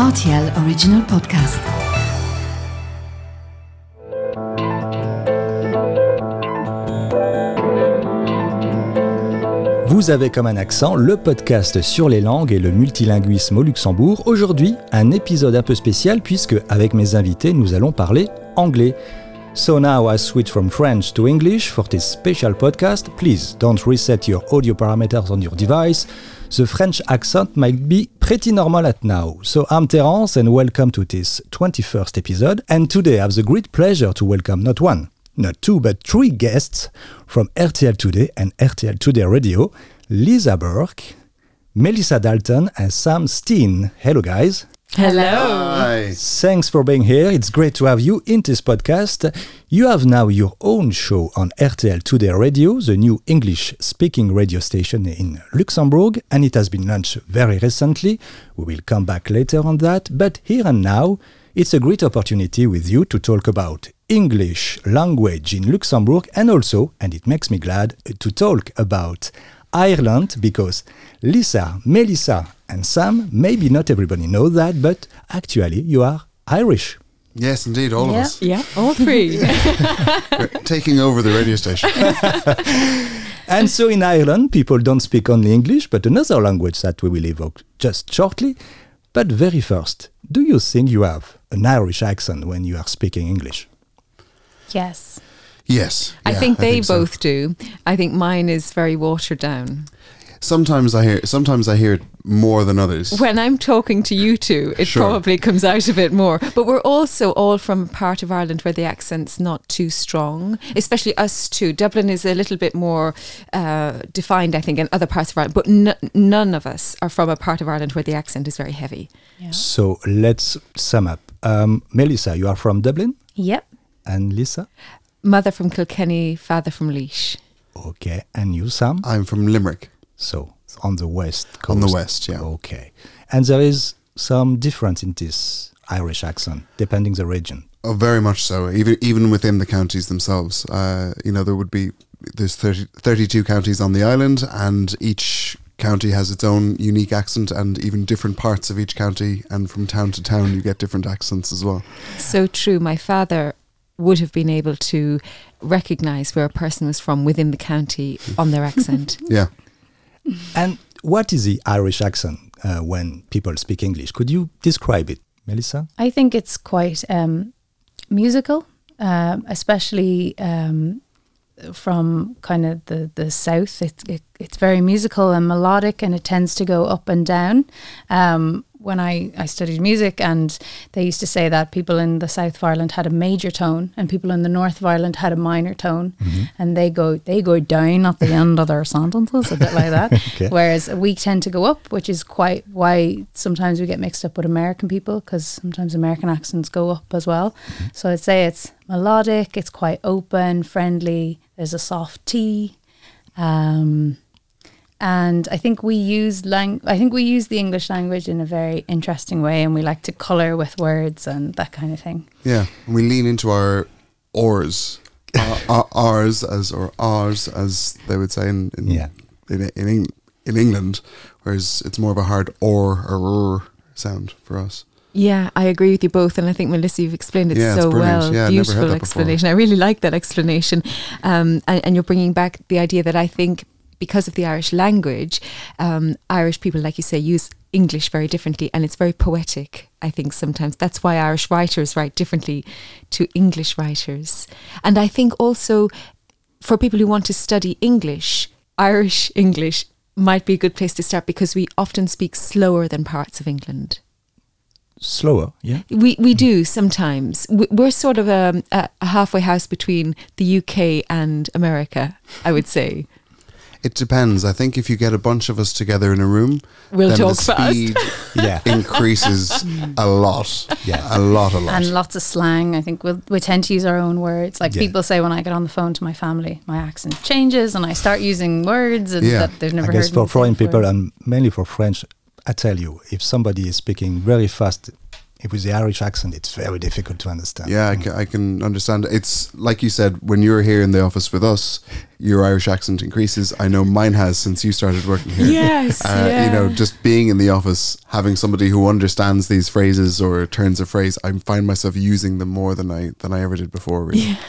RTL Original Podcast. Vous avez comme un accent le podcast sur les langues et le multilinguisme au Luxembourg. Aujourd'hui, un épisode un peu spécial puisque avec mes invités, nous allons parler anglais. So now I switch from French to English for this special podcast. Please don't reset your audio parameters on your device. The French accent might be pretty normal at now. So I'm Terence and welcome to this 21st episode. And today I have the great pleasure to welcome not one, not two, but three guests from RTL Today and RTL Today Radio Lisa Burke, Melissa Dalton, and Sam Steen. Hello, guys. Hello. Hi. Thanks for being here. It's great to have you in this podcast. You have now your own show on RTL Today Radio, the new English speaking radio station in Luxembourg, and it has been launched very recently. We will come back later on that. But here and now, it's a great opportunity with you to talk about English language in Luxembourg and also, and it makes me glad, to talk about Ireland because Lisa, Melissa, and Sam, maybe not everybody know that, but actually you are Irish. Yes, indeed, all Yeah. of us. Yeah, all three. We're taking over the radio station. And so in Ireland, people don't speak only English, but another language that we will evoke just shortly. But very first, do you think you have an Irish accent when you are speaking English? yes. yes. I yeah, think they so. both do. I think mine is very watered down. Sometimes I hear. Sometimes I hear it more than others. When I'm talking to you two, it Sure. probably comes out a bit more. But we're also all from a part of Ireland where the accent's not too strong, especially us two. Dublin is a little bit more uh, defined, I think, in other parts of Ireland. But n- none of us are from a part of Ireland where the accent is very heavy. So let's sum up. Um, Melissa, you are from Dublin, Yep. and Lisa, Mother from Kilkenny, father from Laois. okay, and you, Sam. I'm from Limerick, So on the west coast. on the west. Yeah. Okay, and there is some difference in this Irish accent depending the region. Oh, very much so. Even even within the counties themselves, uh, you know, there would be there's 30, 32 counties on the island, and each county has its own unique accent, and even different parts of each county, and from town to town, you get different accents as well. So true. My father would have been able to recognize where a person was from within the county on their accent. Yeah. And what is the Irish accent uh, when people speak English? Could you describe it, Melissa? I think it's quite um, musical, um, especially um, from kind of the, the south. It, it, it's very musical and melodic, and it tends to go up and down. Um, when I, I studied music, and they used to say that people in the south of Ireland had a major tone, and people in the north of Ireland had a minor tone, and they go they go down at the end of their sentences, a bit like that. Okay. Whereas we tend to go up, which is quite why sometimes we get mixed up with American people because sometimes American accents go up as well. So I'd say it's melodic, it's quite open, friendly. There's a soft T, um, and I think we use lang- I think we use the English language in a very interesting way, and we like to color with words and that kind of thing. Yeah, and we lean into our ors, uh, uh, ours as or ours as they would say in in Yeah. in in, Eng- in England, whereas it's more of a hard or or sound for us. Yeah, I agree with you both, and I think Melissa, you've explained it Yeah, it's so brilliant. well. Yeah, I'd never heard Beautiful that before. explanation. I really like that explanation, um, and, and you're bringing back the idea that I think because of the Irish language, um, Irish people, like you say, use English very differently, and it's very poetic. I think sometimes that's why Irish writers write differently to English writers, and I think also for people who want to study English, Irish English might be a good place to start because we often speak slower than parts of England. Slower, yeah. We we do sometimes. We- We're sort of a, a a halfway house between the UK and America, I would say. It depends. I think if you get a bunch of us together in a room, We'll then talk the fast. speed Yeah. increases a lot. Yeah. a lot, a lot. And lots of slang. I think we'll, we tend to use our own words. Like Yeah. people say when I get on the phone to my family, my accent changes and I start using words and Yeah. that they've never I guess heard for foreign before. people and mainly for French, I tell you, if somebody is speaking very fast if with the Irish accent, it's very difficult to understand. Yeah, I can, I can understand. It's like you said, when you're here in the office with us, your Irish accent increases. I know mine has since you started working here. Yes, Uh, You know, just being in the office, having somebody who understands these phrases or turns a phrase, I find myself using them more than I than I ever did before. Really.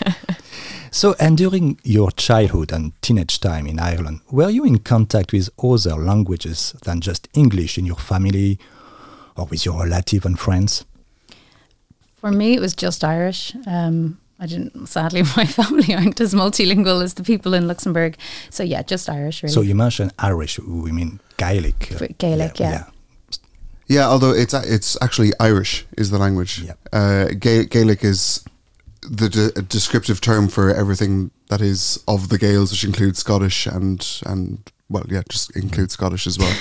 So, and during your childhood and teenage time in Ireland, were you in contact with other languages than just English in your family or with your relative and friends? For me, it was just Irish. Um, I didn't. Sadly, my family aren't as multilingual as the people in Luxembourg. So yeah, just Irish. Really. So you mentioned Irish, we mean Gaelic. For Gaelic, yeah. Yeah, although it's it's actually Irish is the language. Yeah. Uh, Ga- Gaelic is the de- descriptive term for everything that is of the Gaels, which includes Scottish and and well, yeah, just include Scottish as well.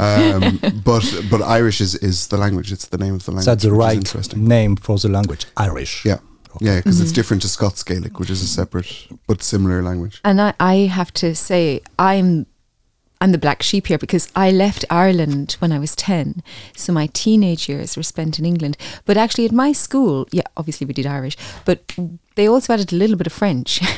um, but but Irish is is the language. It's the name of the language. So that's the right interesting. name for the language, Irish. Yeah. Okay. Yeah, because it's different to Scots Gaelic, which is a separate but similar language. And I, I have to say, I'm I'm the black sheep here because I left Ireland when I was 10. So my teenage years were spent in England. But actually, at my school, yeah, obviously we did Irish, but they also added a little bit of French.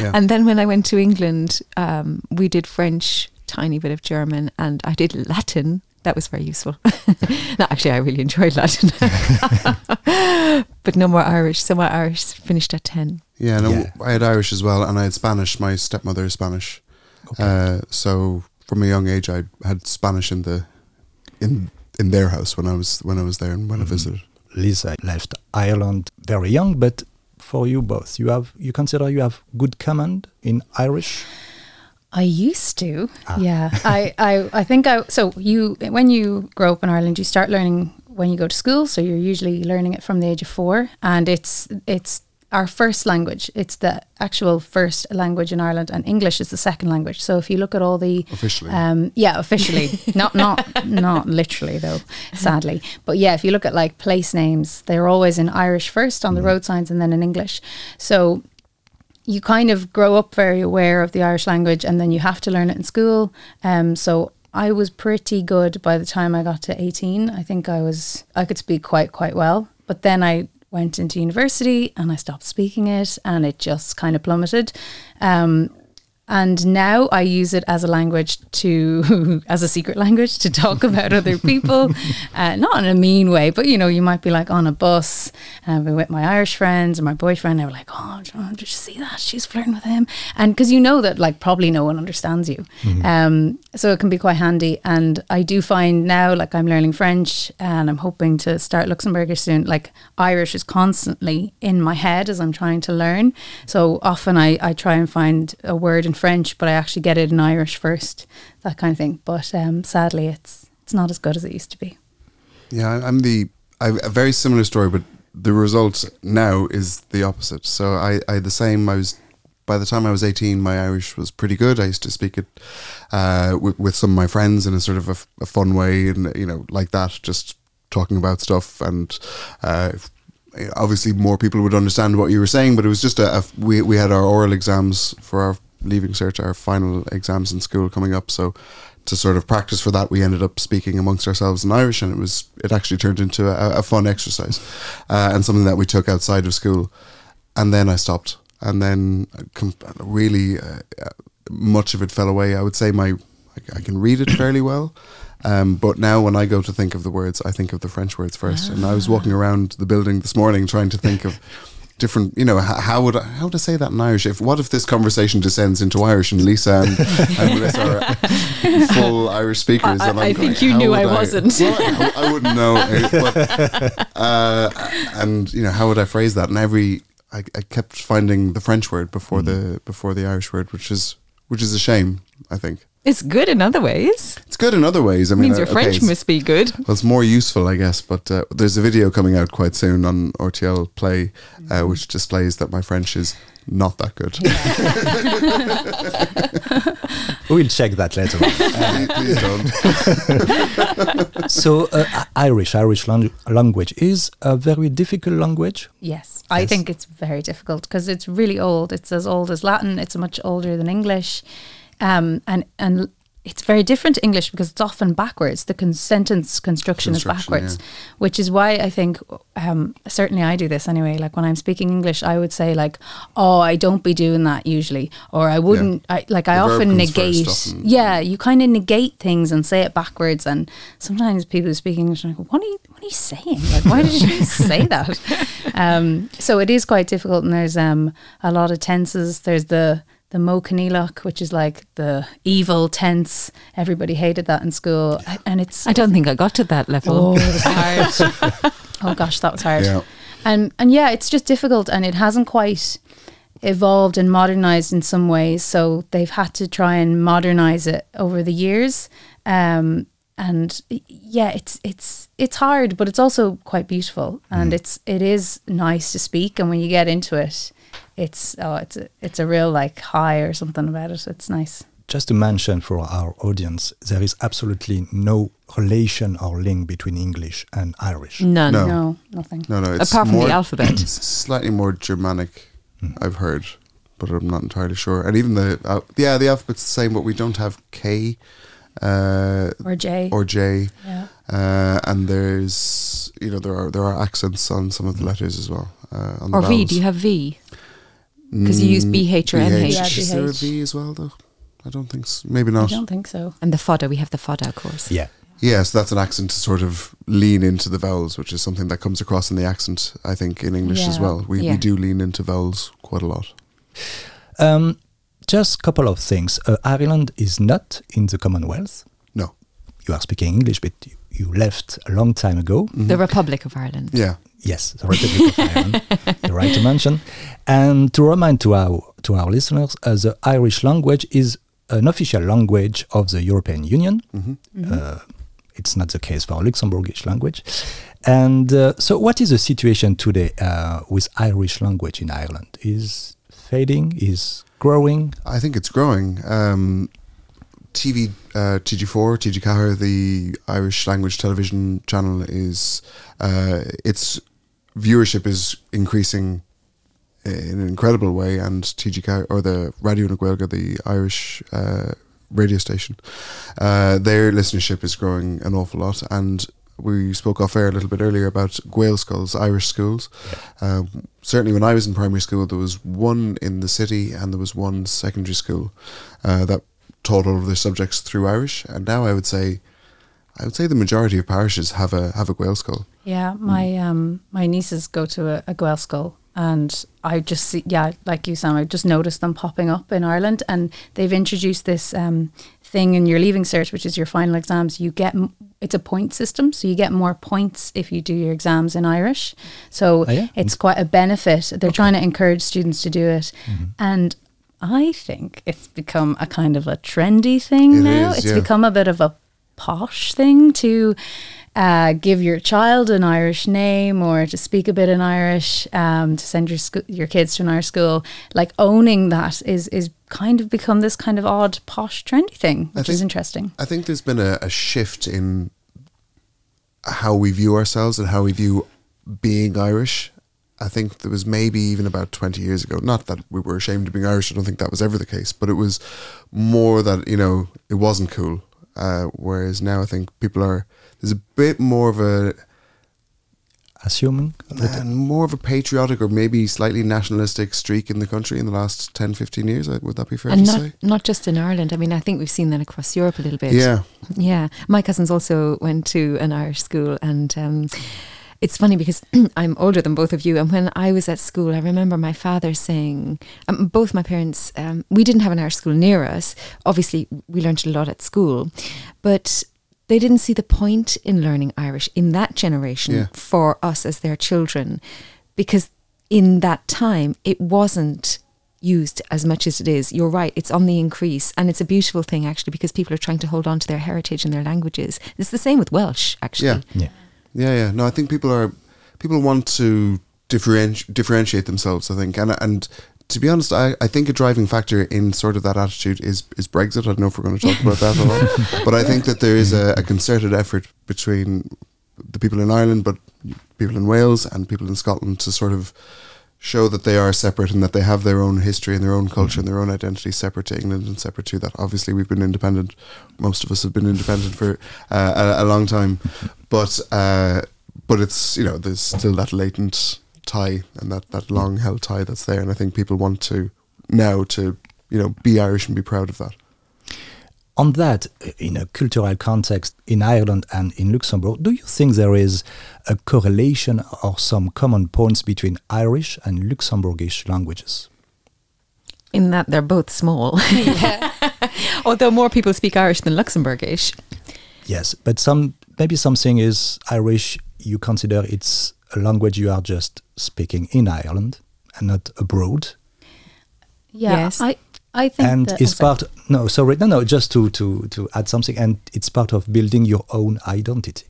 Yeah. And then when I went to England, um, we did French, tiny bit of German, and I did Latin. That was very useful. no, actually, I really enjoyed Latin. but no more Irish. So my Irish finished at 10. Yeah, no, Yeah. I had Irish as well, and I had Spanish. My stepmother is Spanish, uh, so from a young age, I had Spanish in the in in their house when I was when I was there and when I Mm-hmm. visited. Lisa left Ireland very young, but for you both, you have you consider you have good command in Irish? I used to. Ah. Yeah. I, I I think I so you when you grow up in Ireland you start learning when you go to school so you're usually learning it from the age of 4 and it's it's our first language. It's the actual first language in Ireland and English is the second language. So if you look at all the Officially. um, yeah, officially, not not not literally though, sadly. But yeah, if you look at like place names, they're always in Irish first on the road signs, and then in English. So you kind of grow up very aware of the Irish language, and then you have to learn it in school. Um, so I was pretty good by the time I got to eighteen. I think I was I could speak quite quite well, but then I went into university and I stopped speaking it, and it just kind of plummeted. Um, and now I use it as a language to, as a secret language to talk about other people, uh, not in a mean way, but you know, you might be like on a bus and be with my Irish friends and my boyfriend. They were like, "Oh, did you see that? She's flirting with him," and because you know that like probably no one understands you, um, so it can be quite handy. And I do find now, like I'm learning French and I'm hoping to start Luxembourgish soon. Like Irish is constantly in my head as I'm trying to learn. So often I, I try and find a word in French, but I actually get it in Irish first, that kind of thing. But um, sadly, it's it's not as good as it used to be. Yeah, I'm the I have a very similar story, but the result now is the opposite. So I, I the same. I was by the time I was 18, my Irish was pretty good. I used to speak it uh, with, with some of my friends in a sort of a, a fun way, and you know, like that, just talking about stuff. And uh, obviously, more people would understand what you were saying. But it was just a, a we we had our oral exams for our leaving cert, our final exams in school coming up. So to sort of practice for that, we ended up speaking amongst ourselves in Irish, and it was it actually turned into a, a fun exercise uh, and something that we took outside of school. And then I stopped, and then com- really uh, uh, much of it fell away. I would say my I, I can read it fairly well. Um, but now, when I go to think of the words, I think of the French words first. And I was walking around the building this morning trying to think of different, you know, how, how would I, how would I say that in Irish? If what if this conversation descends into Irish and Lisa and, and Melissa are full Irish speakers? I- and I I'm think you knew I wasn't. Well, I, I wouldn't know. uh, But, uh, and you know, how would I phrase that? And every I, I kept finding the French word before the before the Irish word, which is which is a shame. I think It's good in other ways. it's good in other ways. I mean, means your uh, okay, French it's- must be good. well, it's more useful, I guess. But uh, there's a video coming out quite soon on RTL Play, uh, which displays that my French is not that good. We'll check that later. on. Please don't. so, uh, Irish, Irish lang- language is a very difficult language. Yes, I Yes. think it's very difficult because it's really old. It's as old as Latin. It's much older than English, um, and and it's very different to English because it's often backwards. The con- sentence construction, is Construction, backwards, which is why I think um, certainly I do this anyway. Like when I'm speaking English, I would say like, "Oh, I don't be doing that usually," or I wouldn't. I like I The verb often negate. often. Yeah, you kind of negate things and say it backwards, and sometimes people who speak English are like, "What are you? What are you saying? Like, why did you say that?" Um, so it is quite difficult, and there's um, a lot of tenses. There's the the Modh Coinníollach, which is like the evil tense. Everybody hated that in school, and it's I don't think I got to that level. Oh, it was hard. oh gosh, that was hard. Yeah. And and yeah, it's just difficult, and it hasn't quite evolved and modernized in some ways. So they've had to try and modernize it over the years. Um, and yeah, it's it's it's hard, but it's also quite beautiful, and it's it is nice to speak. And when you get into it, it's oh, it's a, it's a real like high or something about it. It's nice. Just to mention for our audience, there is absolutely no relation or link between English and Irish. None. No. No, nothing. No, no. It's Apart from more, the alphabet. It's slightly more Germanic, I've heard, but I'm not entirely sure. And even the uh, yeah, the alphabet's the same, but we don't have K uh, Or J. or J. yeah. Uh, and there's you know there are there are accents on some of the letters as well. Uh, on the Or V. Do you have V? 'Cause you use Mm, BH or MH. Yeah, Is there a BH. V as well though? I don't think so. Maybe not. I not. don't think so. And the fada, we have the fada course. Yeah. Yeah, so that's an accent to sort of lean into the vowels, which is something that comes across in the accent, I think, in English as Yeah. well. We, Yeah. we do lean into vowels quite a lot. Um, just a couple of things. Uh, Ireland is not in the Commonwealth. No. You are speaking English, but you, you left a long time ago. The Republic of Ireland. Yeah. Yes, the Republic of Ireland. You're right to mention. And to remind to our to our listeners, uh, the Irish language is an official language of the European Union. Uh, it's not the case for Luxembourgish language. And uh, so, what is the situation today uh, with Irish language in Ireland? Is fading? Is growing? I think it's growing. Um, TV, uh, TG4, TG Ceathair, the Irish language television channel, is uh, its viewership is increasing in an incredible way, and TG Ceathair, or the Radio na Gaeilge, the Irish uh, radio station, uh, their listenership is growing an awful lot, and we spoke off air a little bit earlier about Gael schools, Irish schools. Um, certainly, when I was in primary school, there was one in the city and there was one secondary school uh, that taught all of their subjects through Irish. And now I would say, I would say the majority of parishes have a have a Gael school. Yeah, my um my nieces go to a, a Gael school, and I just see yeah, like you, Sam. I've just noticed them popping up in Ireland, and they've introduced this um thing in your leaving cert, which is your final exams. You get it's a point system, so you get more points if you do your exams in Irish. So Oh, yeah? it's quite a benefit. They're trying to encourage students to do it, and. I think it's become a kind of a trendy thing It now. is, it's yeah. become a bit of a posh thing to uh, give your child an Irish name or to speak a bit in Irish, um, to send your sco- your kids to an Irish school. Like owning that is is kind of become this kind of odd posh trendy thing, which is think- interesting. I think there's been a, a shift in how we view ourselves and how we view being Irish. I think there was maybe even about 20 years ago, not that we were ashamed of being Irish, I don't think that was ever the case, but it was more that, you know, it wasn't cool. Uh, whereas now I think people are, there's a bit more of a, Assuming and more of a patriotic or maybe slightly nationalistic streak in the country in the last 10, 15 years. uh, Would that be fair and to not say? not just in Ireland. I mean, I think we've seen that across Europe a little bit. Yeah. Yeah, my cousins also went to an Irish school, and um, it's funny because I'm older than both of you. And when I was at school, I remember my father saying, um, both my parents, um, we didn't have an Irish school near us. Obviously, we learned a lot at school, but they didn't see the point in learning Irish in that generation Yeah. for us as their children, because in that time it wasn't used as much as it is. You're right, it's on the increase and it's a beautiful thing actually because people are trying to hold on to their heritage and their languages. It's the same with Welsh actually. Yeah. yeah. Yeah, yeah. No, I think people are people want to differenti- differentiate themselves. I think, and and to be honest, I, I think a driving factor in sort of that attitude is is Brexit. I don't know if we're going to talk about that but I think that there is a, a concerted effort between the people in Ireland, but people in Wales and people in Scotland to sort of show that they are separate and that they have their own history and their own culture and their own identity separate to England and separate to that. Obviously, we've been independent. Most of us have been independent for uh, a, a, long time, but uh, but it's you know there's still that latent tie and that that long held tie that's there, and I think people want to now to you know be Irish and be proud of that. On that, uh, in a cultural context in Ireland and in Luxembourg, do you think there is a correlation or some common points between Irish and Luxembourgish languages? In that they're both small. Although more people speak Irish than Luxembourgish. Yes, but some maybe something is Irish you consider it's a language you are just speaking in Ireland and not abroad. Yeah, yes. I I think and that, it's part no sorry no no just to to to add something and it's part of building your own identity.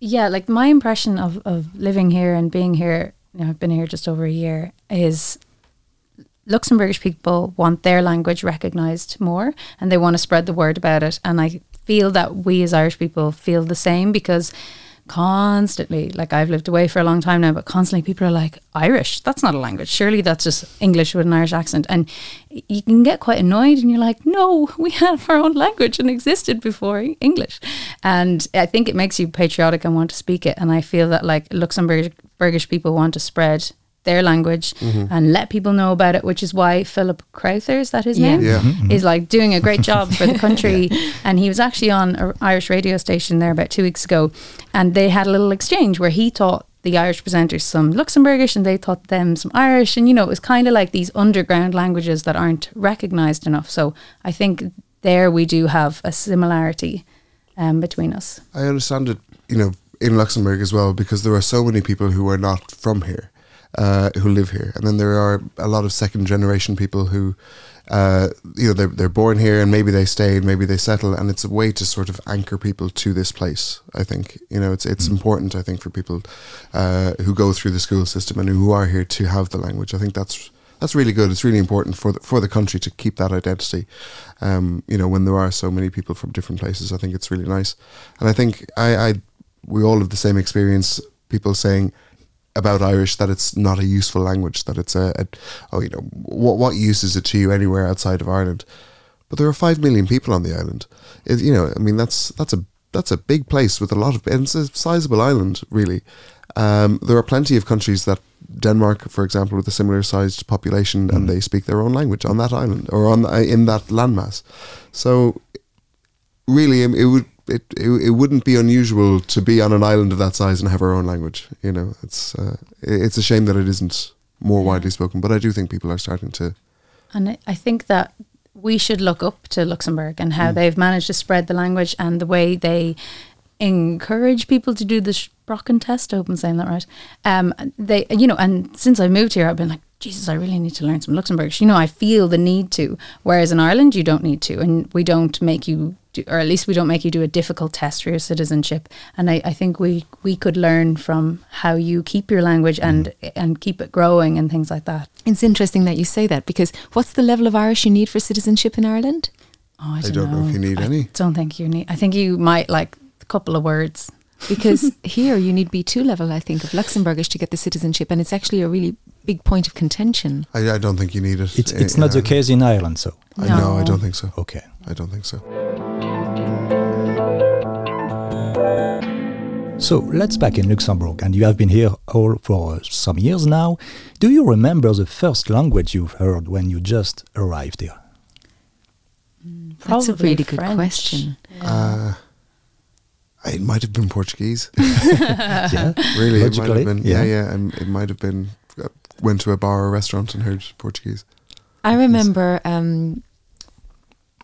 Yeah like my impression of of living here and being here you know, I've been here just over a year is Luxembourgish people want their language recognized more and they want to spread the word about it. And I feel that we as Irish people feel the same because constantly like I've lived away for a long time now but constantly people are like Irish? That's not a language. Surely that's just English with an Irish accent. And you can get quite annoyed and you're like no we have our own language and existed before English. And I think it makes you patriotic and want to speak it. And I feel that like Luxembourgish people want to spread their language mm-hmm. and let people know about it, which is why Philip Crowther, is that his yeah. name? Yeah. Mm-hmm. Is like doing a great job for the country. yeah. And he was actually on an Irish radio station there about two weeks ago. And they had a little exchange where he taught the Irish presenters some Luxembourgish and they taught them some Irish. And, you know, it was kind of like these underground languages that aren't recognized enough. So I think there we do have a similarity um, between us. I understand it, you know, in Luxembourg as well, because there are so many people who are not from here uh, who live here, and then there are a lot of second generation people who, uh, you know, they're they're born here and maybe they stay and maybe they settle, and it's a way to sort of anchor people to this place. I think you know it's it's mm. important. I think for people uh, who go through the school system and who are here to have the language. I think that's that's really good. It's really important for the, for the country to keep that identity. Um, you know, when there are so many people from different places, I think it's really nice. And I think I, I we all have the same experience. People saying, about Irish that it's not a useful language, that it's a, a oh, you know, what, what use is it to you anywhere outside of Ireland? But there are five million people on the island. It, you know, I mean, that's that's a that's a big place with a lot of, and it's a sizable island, really. Um, there are plenty of countries that Denmark, for example, with a similar sized population, mm. and they speak their own language on that island or on in that landmass. So, really, it would it, it, it wouldn't be unusual to be on an island of that size and have our own language. You know, it's uh, it's a shame that it isn't more widely spoken, but I do think people are starting to. And I think that we should look up to Luxembourg and how mm. they've managed to spread the language and the way they encourage people to do the Sproochentest. I hope I'm saying that right. Um, they, you know, and since I moved here, I've been like, Jesus, I really need to learn some Luxembourgish. You know, I feel the need to. Whereas in Ireland, you don't need to, and we don't make you do, or at least we don't make you do a difficult test for your citizenship. And I, I think we we could learn from how you keep your language and mm. and keep it growing and things like that. It's interesting that you say that because what's the level of Irish you need for citizenship in Ireland? Oh, I don't, I don't know. know. if you need I any. Don't think you need. I think you might like a couple of words. because here you need B2 level, I think, of Luxembourgish to get the citizenship, and it's actually a really big point of contention. I, I don't think you need it. It's, it's not the case in Ireland, so. No. I know, I don't think so. Okay. I don't think so. So let's back in Luxembourg, and you have been here all for some years now. Do you remember the first language you've heard when you just arrived here? Mm, That's a really French. good question. Yeah. Uh, it might have been Portuguese. yeah, really, it might have been. Yeah, yeah, yeah and it might have been. Uh, went to a bar or restaurant and heard Portuguese. I remember um,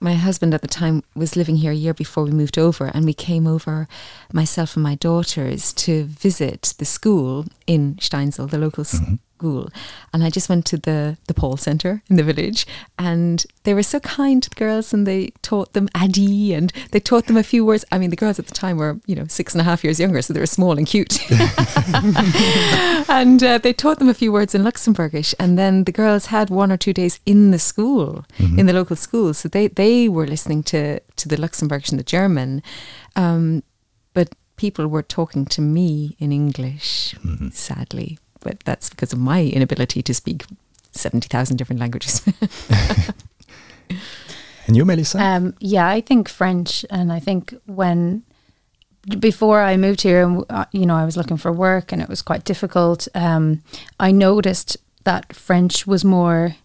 my husband at the time was living here a year before we moved over, and we came over, myself and my daughters, to visit the school in Steinsel, the local mm-hmm school. And I just went to the, the Paul Centre in the village and they were so kind to the girls and they taught them Äddi and they taught them a few words. I mean, the girls at the time were, you know, six and a half years younger, so they were small and cute. and uh, they taught them a few words in Luxembourgish. And then the girls had one or two days in the school, mm-hmm. in the local school. So they, they were listening to, to the Luxembourgish and the German. Um, but people were talking to me in English, mm-hmm. sadly but that's because of my inability to speak 70,000 different languages. And you, Melissa? Um, yeah, I think French, and I think when before I moved here, and uh, you know, I was looking for work, and it was quite difficult. Um, I noticed that French was more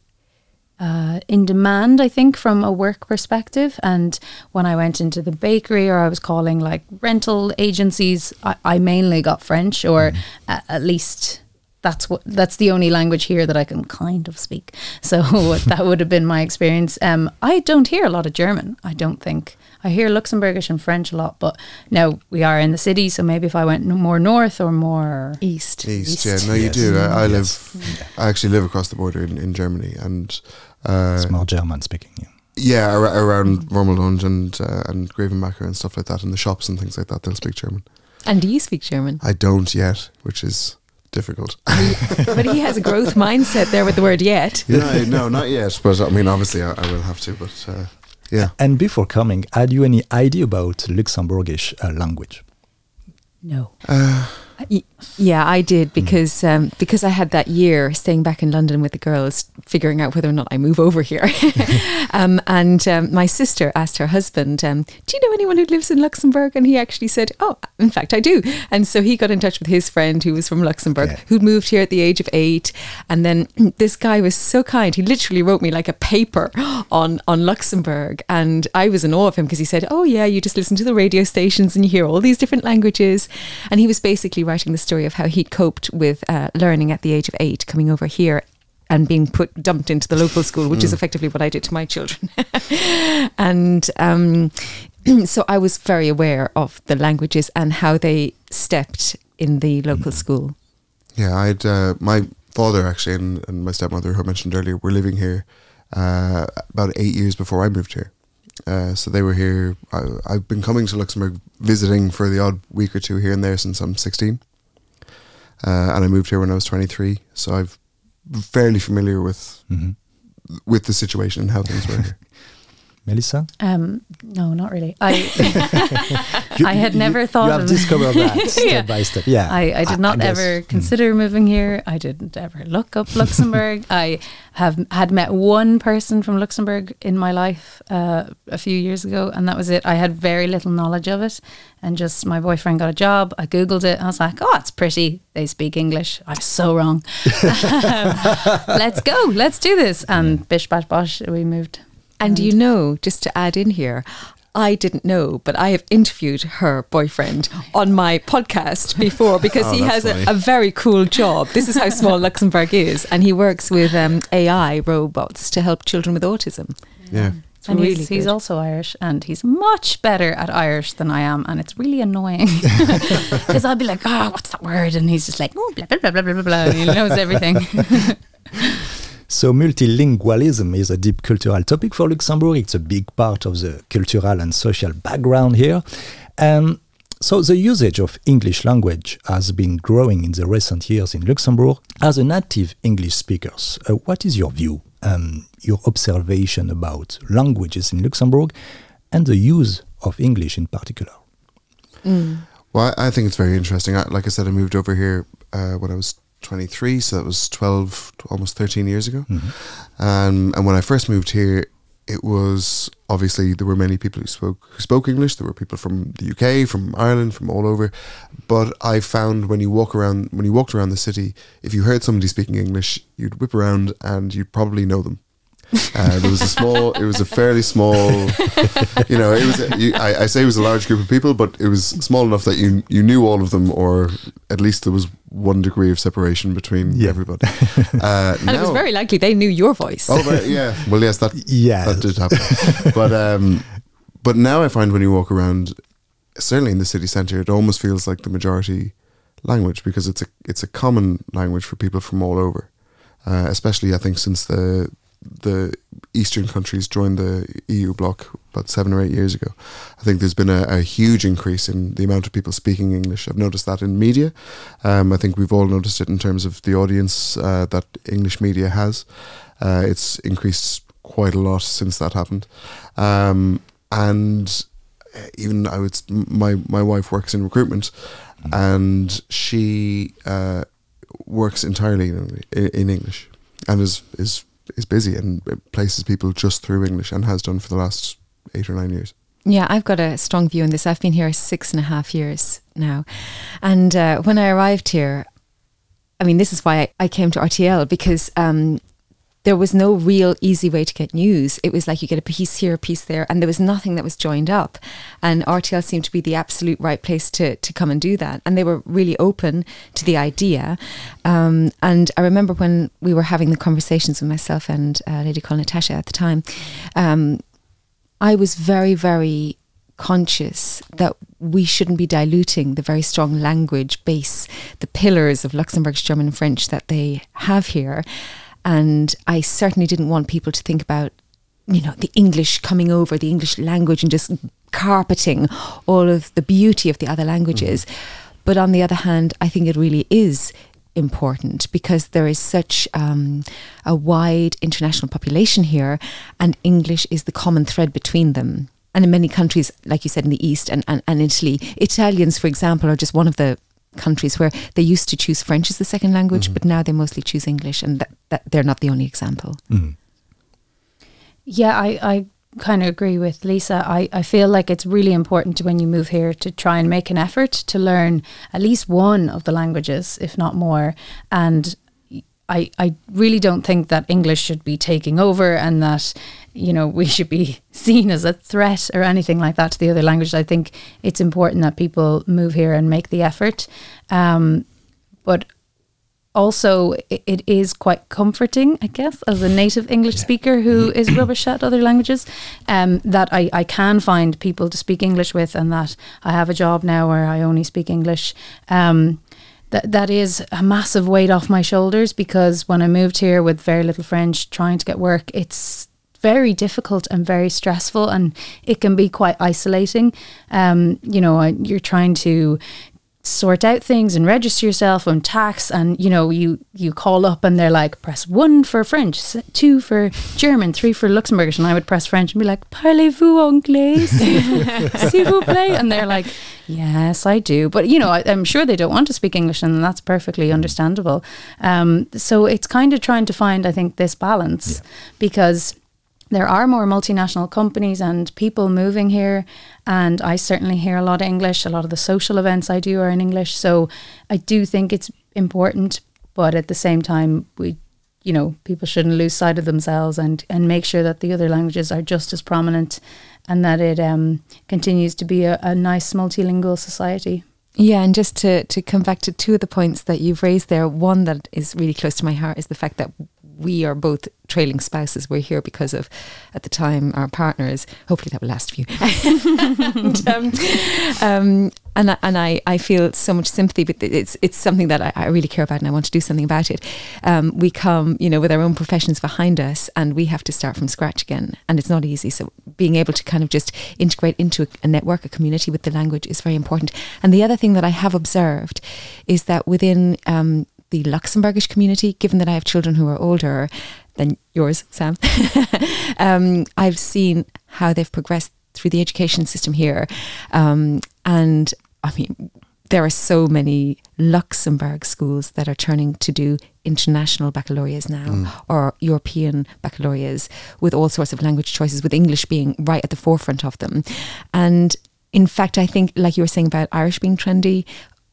uh, in demand, I think, from a work perspective. And when I went into the bakery or I was calling like rental agencies, I, I mainly got French, or a- at least that's what that's the only language here that I can kind of speak. So that would have been my experience. Um, I don't hear a lot of German. I don't think I hear Luxembourgish and French a lot. But now we are in the city, so maybe if I went more north or more East. East, yeah, no, you do. I, I live, I actually live across the border in, in Germany, and uh, it's more German speaking. Yeah. yeah, ar- around Wormeldange and uh, and Grevenmacher and stuff like that, in the shops and things like that, they'll speak German. And do you speak German? I don't yet, which is difficult. but he has a growth mindset there with the word yet. no, no, not yet. But I mean, obviously, I, I will have to. But uh, yeah, And before coming, had you any idea about Luxembourgish uh, language? no. Y- Yeah, I did because um, because I had that year staying back in London with the girls, figuring out whether or not I move over here. um, and um, my sister asked her husband, um, "Do you know anyone who lives in Luxembourg?" And he actually said, "Oh, in fact, I do." And so he got in touch with his friend who was from Luxembourg, Yeah. who moved here at the age of eight. And then this guy was so kind; he literally wrote me like a paper on on Luxembourg, and I was in awe of him because he said, "Oh yeah, you just listen to the radio stations and you hear all these different languages." And he was basically writing the story of how he coped with uh, learning at the age of eight, coming over here. And being put dumped into the local school, which is effectively what I did to my children, and um, so I was very aware of the languages and how they stepped in the local school. yeah. I'd uh, my father actually and, and my stepmother, who I mentioned earlier, were living here uh, about eight years before I moved here. Uh, so they were here. I, I've been coming to Luxembourg visiting for the odd week or two here and there since I'm 16. Uh, and I moved here when I was 23. So I'm fairly familiar with Mhm. with the situation and how things work. here. Melissa? Um, no, not really. I You- I had you- never thought You have of- discovered that step Yeah. by step. Yeah. I, I did not guess. ever Mm. consider moving here. I didn't ever look up Luxembourg. I have had met one person from Luxembourg in my life uh, a few years ago, and that was it. I had very little knowledge of it, and just my boyfriend got a job. I googled it. I was like, "Oh, it's pretty. They speak English." I'm so wrong. let's go. Let's do this. And bish bash bosh, we moved. And you know, just to add in here, I didn't know, but I have interviewed her boyfriend on my podcast before because Oh, he has a, a very cool job. This is how small Luxembourg is. And he works with um, AI robots to help children with autism. Yeah. It's and really he's, he's also Irish, and he's much better at Irish than I am, and it's really annoying because I'll be like, "Ah, what's that word?" and he's just like, "Oh, blah blah blah blah blah blah," blah. he knows everything. So multilingualism is a deep cultural topic for Luxembourg. It's a big part of the cultural and social background here. Um, so the usage of English language has been growing in the recent years in Luxembourg. As a native English speakers, uh, what is your view, um, your observation about languages in Luxembourg and the use of English in particular? Well, I I think it's very interesting. I, like I said, I moved over here uh, when I was 23, so that was 12, almost 13 years ago. Um, and when I first moved here, it was obviously there were many people who spoke who spoke English. There were people from the UK, from Ireland, from all over. But I found when you walk around, when you walked around the city, if you heard somebody speaking English, you'd whip around and you'd probably know them. Uh, there was a small, it was a fairly small, you know, it was. A, you, I, I say it was a large group of people, but it was small enough that you you knew all of them, or at least there was one degree of separation between Yeah. everybody. Uh, And it was very likely they knew your voice. Oh, but yeah. Well, yes, that Yeah. that did happen. but um, but now I find when you walk around, certainly in the city centre, it almost feels like the majority language because it's a it's a common language for people from all over. Uh, especially, I think, since the the eastern countries joined the EU bloc about seven or eight years ago. I think there's been a, a huge increase in the amount of people speaking English. I've noticed that in media. Um, I think we've all noticed it in terms of the audience uh, that English media has. Uh, it's increased quite a lot since that happened. Um, and even I would, my, my wife works in recruitment and she, uh, works entirely in, in English and is is is busy and places people just through English and has done for the last eight or nine years. Yeah, I've got a strong view on this. I've been here six and a half years now. And uh, when I arrived here, I mean, this is why I, I came to RTL because um, there was no real easy way to get news. It was like you get a piece here, a piece there, and there was nothing that was joined up. And RTL seemed to be the absolute right place to, to come and do that. And they were really open to the idea. Um, and I remember when we were having the conversations with myself and uh, Lady called Natasha at the time, um, I was very, very conscious that we shouldn't be diluting the very strong language base, the pillars of Luxembourgish German and French that they have here. And I certainly didn't want people to think about, you know, the English coming over, the English language and just carpeting all of the beauty of the other languages. Mm. But on the other hand, I think it really is important because there is such um, a wide international population here, and English is the common thread between them. And in many countries, like you said, in the East and, and, and Italy, Italians, for example, are just one of the countries where they used to choose French as the second language, mm-hmm. but now they mostly choose English, and that, that they're not the only example. Mm. Yeah, I, I kind of agree with Lisa. I, I feel like it's really important when you move here to try and make an effort to learn at least one of the languages, if not more. And I, I really don't think that English should be taking over and that, you know, we should be seen as a threat or anything like that to the other languages. I think it's important that people move here and make the effort. Um, but also it, it is quite comforting, I guess, as a native English yeah. speaker who is rubbish at other languages, um, that I, I can find people to speak English with and that I have a job now where I only speak English. Um, that that is a massive weight off my shoulders because when I moved here with very little French, trying to get work, it's very difficult and very stressful, and it can be quite isolating. Um, you know, you're trying to sort out things and register yourself on tax and you know you you call up and they're like press one for french two for german three for luxembourgish and i would press french and be like parlez-vous anglais s'il vous plaît and they're like yes i do but you know I, am sure they don't want to speak english and that's perfectly understandable um, so it's kind of trying to find i think this balance yeah. because there are more multinational companies and people moving here and I certainly hear a lot of English. A lot of the social events I do are in English so I do think it's important but at the same time we you know people shouldn't lose sight of themselves and and make sure that the other languages are just as prominent and that it um, continues to be a, a nice multilingual society. Yeah, and just to, to come back to two of the points that you've raised there, one that is really close to my heart is the fact that we are both trailing spouses. We're here because of, at the time, our partners. Hopefully, that will last for you. and, um, um, and, and I, I feel so much sympathy, but it's it's something that I, I really care about, and I want to do something about it. Um, we come, you know, with our own professions behind us, and we have to start from scratch again, and it's not easy. So being able to kind of just integrate into a, a network, a community with the language is very important. And the other thing that I have observed is that within um, the Luxembourgish community, given that I have children who are older than yours, Sam, um, I've seen how they've progressed through the education system here. Um, and I mean, there are so many Luxembourg schools that are turning to do international baccalaureates now mm. or European baccalaureates with all sorts of language choices, with English being right at the forefront of them. And in fact, I think, like you were saying about Irish being trendy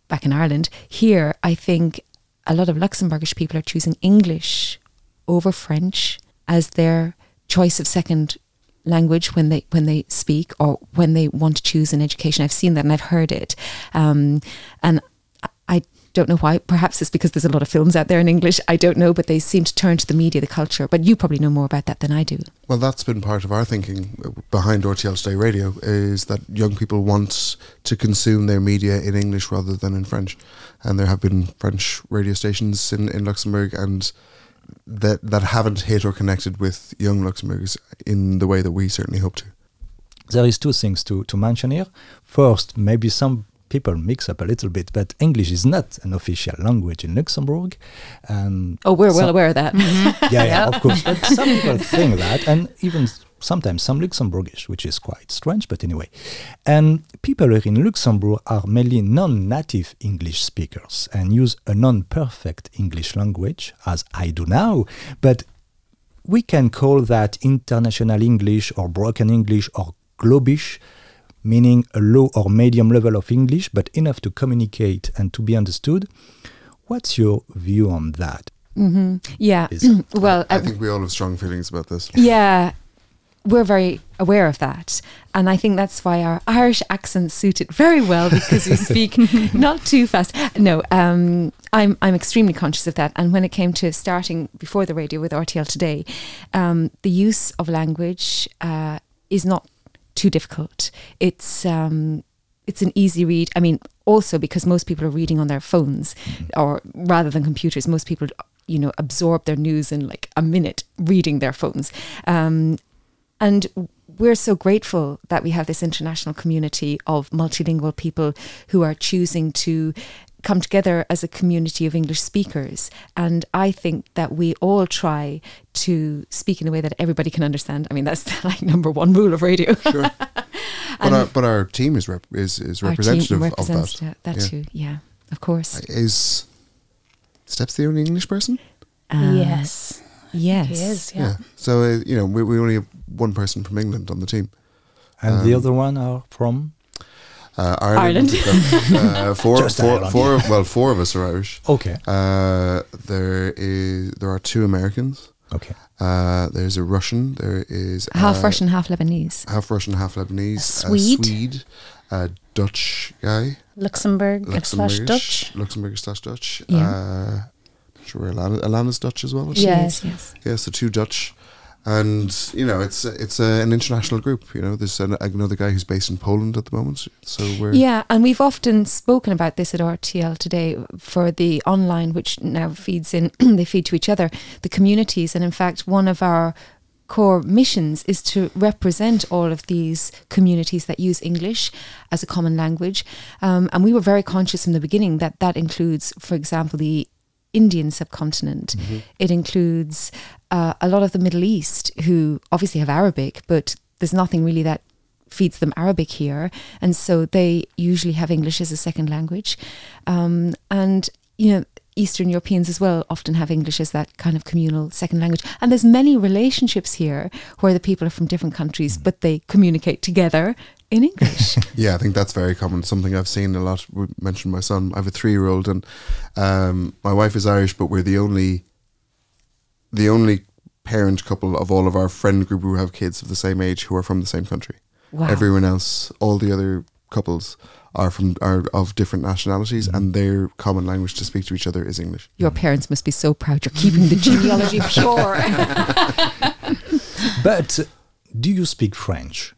back in Ireland, here, I think a lot of Luxembourgish people are choosing English over French as their choice of second language when they when they speak or when they want to choose an education. I've seen that and I've heard it, um, and don't know why. Perhaps it's because there's a lot of films out there in English. I don't know, but they seem to turn to the media, the culture. But you probably know more about that than I do. Well, that's been part of our thinking behind RTL Today Radio is that young people want to consume their media in English rather than in French and there have been French radio stations in, in Luxembourg and that that haven't hit or connected with young Luxembourgers in the way that we certainly hope to. There is two things to, to mention here. First, maybe some people mix up a little bit, but English is not an official language in Luxembourg. Um, oh, we're well aware of that. yeah, yeah, of course. But some people think that, and even sometimes some Luxembourgish, which is quite strange, but anyway. And people here in Luxembourg are mainly non native English speakers and use a non perfect English language, as I do now, but we can call that international English or broken English or globish, meaning a low or medium level of English, but enough to communicate and to be understood. What's your view on that? hmm Yeah. Is- well, I uh, think we all have strong feelings about this. yeah, we're very aware of that. And I think that's why our Irish accents suit it very well because we speak not too fast. No, um, I'm, I'm extremely conscious of that. And when it came to starting before the radio with RTL today, um, the use of language uh, is not too difficult. It's um, it's an easy read. I mean, also because most people are reading on their phones, or rather than computers, most people, you know, absorb their news in like a minute reading their phones. Um, and we're so grateful that we have this international community of multilingual people who are choosing to come together as a community of English speakers. And I think that we all try to speak in a way that everybody can understand. I mean, that's like number one rule of radio. Sure. but, our, but our team is rep- is, is Our team representative of that. that, that Yeah. too. Yeah, of course. Is Steps the only English person? Uh, yes, Yes. he is. Yeah. So, uh, you know, we, we only have one person from England on the team. And the Um, other one are from? Uh, Ireland. Ireland. uh, four, Just four, Ireland. four, well, four of us are Irish. Okay. Uh, there is there are two Americans. Okay. Uh, there's a Russian. There is Half uh, Russian, half Lebanese. half Russian, half Lebanese. A Swede. Swede, a Dutch guy, Luxembourg slash Luxembourgish, Dutch. Luxembourg slash Dutch. Yeah. Uh, not sure Alana, Alana's Dutch as well. is she? Yes. yes. Yeah, so two Dutch, and you know it's it's a, an international group. You know, there's an, another guy who's based in Poland at the moment. So we're Yeah, and we've often spoken about this at RTL today for the online, which now feeds in, they feed to each other, the communities. And in fact, one of our core missions is to represent all of these communities that use English as a common language. Um, and we were very conscious from the beginning that that includes, for example, the Indian subcontinent. It includes uh, a lot of the Middle East, who obviously have Arabic, but there's nothing really that feeds them Arabic here, and so they usually have English as a second language. Um, and you know, Eastern Europeans as well often have English as that kind of communal second language. And there's many relationships here where the people are from different countries, but they communicate together in English. Yeah, I think that's very common. Something I've seen a lot. We mentioned my son. I have a three-year-old, and um, my wife is Irish, but we're the only, the only parent couple of all of our friend group who have kids of the same age who are from the same country. wow. Everyone else, all the other couples, are from are of different nationalities, and their common language to speak to each other is English. Your parents must be so proud you're keeping the genealogy pure. But do you speak French?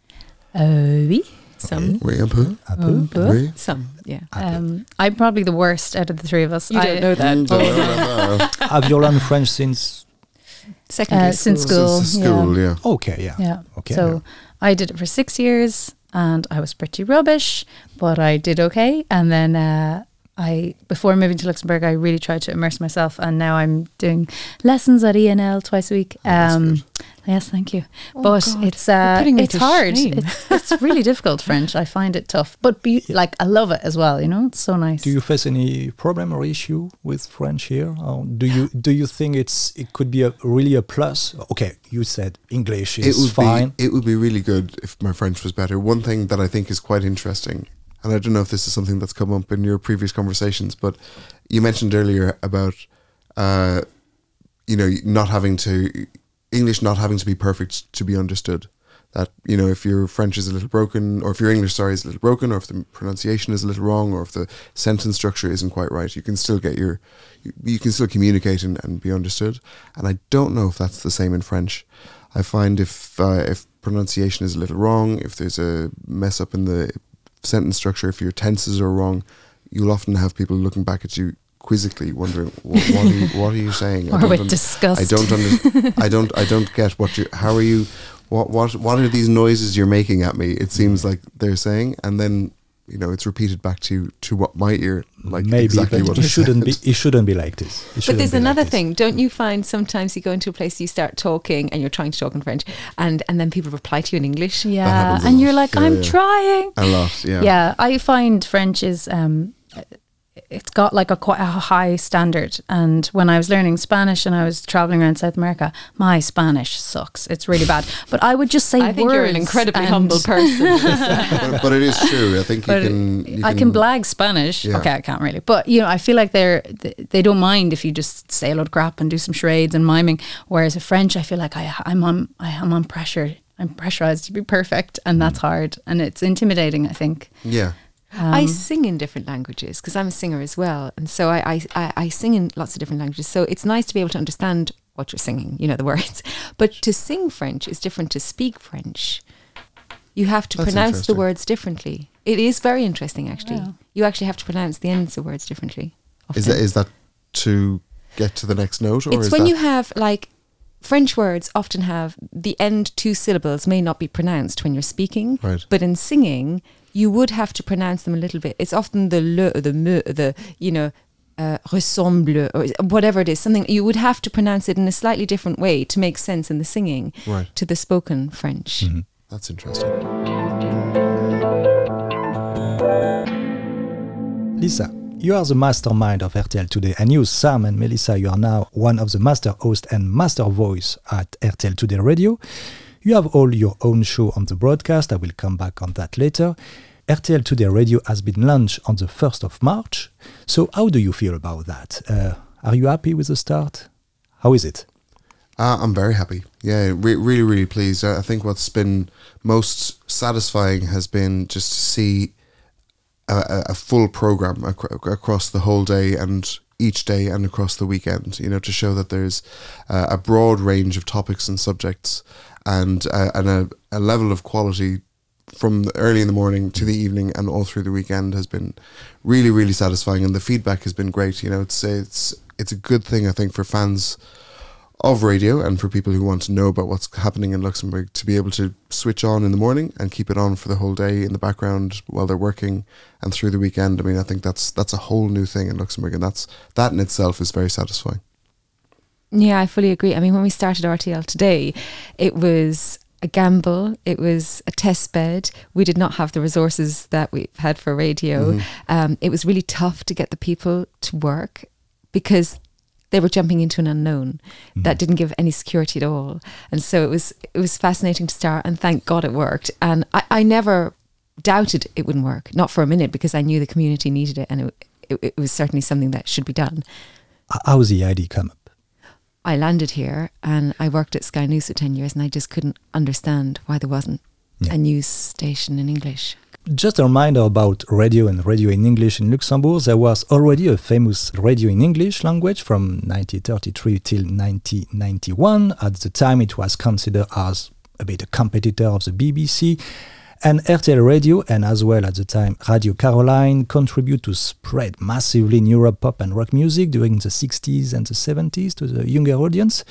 Uh, oui. Some. Oui, un peu. Un peu? Un peu. Oui. Some, yeah. Um, I'm probably the worst out of the three of us. You I- don't know that. Mm, don't know about that. Have you learned French since? Secondary Uh, since school. School, Since school, yeah. Okay, yeah. Yeah. Okay. So I did it for six years and I was pretty rubbish, but I did okay. And then uh, I, before moving to Luxembourg, I really tried to immerse myself. And now I'm doing lessons at ENL twice a week. that's Um, good. yes, thank you. Oh, but God. it's uh, it's hard. It's, it's really difficult French. I find it tough, but be, like I love it as well. You know, it's so nice. Do you face any problem or issue with French here? Or do you do you think it's it could be a really a plus? Okay, you said English it is would fine. be it would be really good if my French was better. One thing that I think is quite interesting, and I don't know if this is something that's come up in your previous conversations, but you mentioned earlier about uh, you know not having to English not having to be perfect to be understood. That you know if your French is a little broken, or if your English sorry is a little broken, or if the pronunciation is a little wrong, or if the sentence structure isn't quite right, you can still get your you, you can still communicate and, and be understood. And I don't know if that's the same in French. I find if uh, if pronunciation is a little wrong, if there's a mess up in the sentence structure, if your tenses are wrong, you'll often have people looking back at you quizzically, wondering what, what, are, you, what are you saying? I or don't with un- disgust. I don't under, I don't I don't get what you how are you what what what are these noises you're making at me? It seems mm. like they're saying and then you know it's repeated back to to what my ear like Maybe, exactly but what it I shouldn't said. be. It shouldn't be like this. But there's be like another thing. Don't you find sometimes you go into a place, you start talking, and you're trying to talk in French, and and then people reply to you in English. Yeah, and lot. you're like, Yeah, I'm yeah. trying. a lot. Yeah. Yeah, I find French is um, it's got like a quite a high standard. And when I was learning Spanish and I was traveling around South America, my Spanish sucks. It's really bad. But I would just say I think you're an incredibly humble person. but, but it is true. I think you can. You I can blag Spanish. Yeah. Okay, I can't really, but you know, I feel like they're they don't mind if you just say a lot of crap and do some charades and miming. Whereas in French, I feel like I, I'm on I am on pressure. I'm pressurized to be perfect, and that's mm. hard, and it's intimidating. I think. Yeah. I um, sing in different languages because I'm a singer as well, and so I, I I I sing in lots of different languages. So it's nice to be able to understand what you're singing, you know, the words. But to sing French is different to speak French. You have to That's pronounce the words differently. It is very interesting, actually. Yeah. You actually have to pronounce the ends of words differently. Is that is that to get to the next note, or it's is when you have like French words often have the end two syllables may not be pronounced when you're speaking, Right. but in singing you would have to pronounce them a little bit. It's often the le, or the me, or the you know. Uh, ressemble or whatever it is, something you would have to pronounce it in a slightly different way to make sense in the singing right? to the spoken French. That's interesting. Lisa, you are the mastermind of RTL Today, and you, Sam and Melissa, you are now one of the master host and master voice at RTL Today Radio. You have all your own show on the broadcast. I will come back on that later. RTL Today Radio has been launched on the 1st of March. So, how do you feel about that? Uh, are you happy with the start? How is it? Uh, I'm very happy. Yeah, re- really, really pleased. I think what's been most satisfying has been just to see a, a, a full program ac- across the whole day and each day and across the weekend. You know, to show that there's uh, a broad range of topics and subjects and uh, and a, a level of quality from early in the morning to the evening and all through the weekend has been really, really satisfying. And the feedback has been great. You know, it's it's it's a good thing I think for fans of radio and for people who want to know about what's happening in Luxembourg to be able to switch on in the morning and keep it on for the whole day in the background while they're working and through the weekend. I mean, I think that's that's a whole new thing in Luxembourg, and that's that in itself is very satisfying. Yeah, I fully agree. I mean, when we started RTL today, it was a gamble. It was a test bed. We did not have the resources that we've had for radio. Um, it was really tough to get the people to work because they were jumping into an unknown that didn't give any security at all. And so it was it was fascinating to start, and thank God it worked. And I, I never doubted it wouldn't work, not for a minute, because I knew the community needed it, and it, it, it was certainly something that should be done. H- How the idea come up? I landed here and I worked at Sky News for 10 years and I just couldn't understand why there wasn't Yeah. a news station in English. Just a reminder about radio and radio in English in Luxembourg. There was already a famous radio in English language from 1933 till 1991. At the time, it was considered as a bit a competitor of the BBC. And RTL Radio, and as well at the time Radio Caroline, contribute to spread massively in Europe pop and rock music during the 60s and the 70s to the younger audience.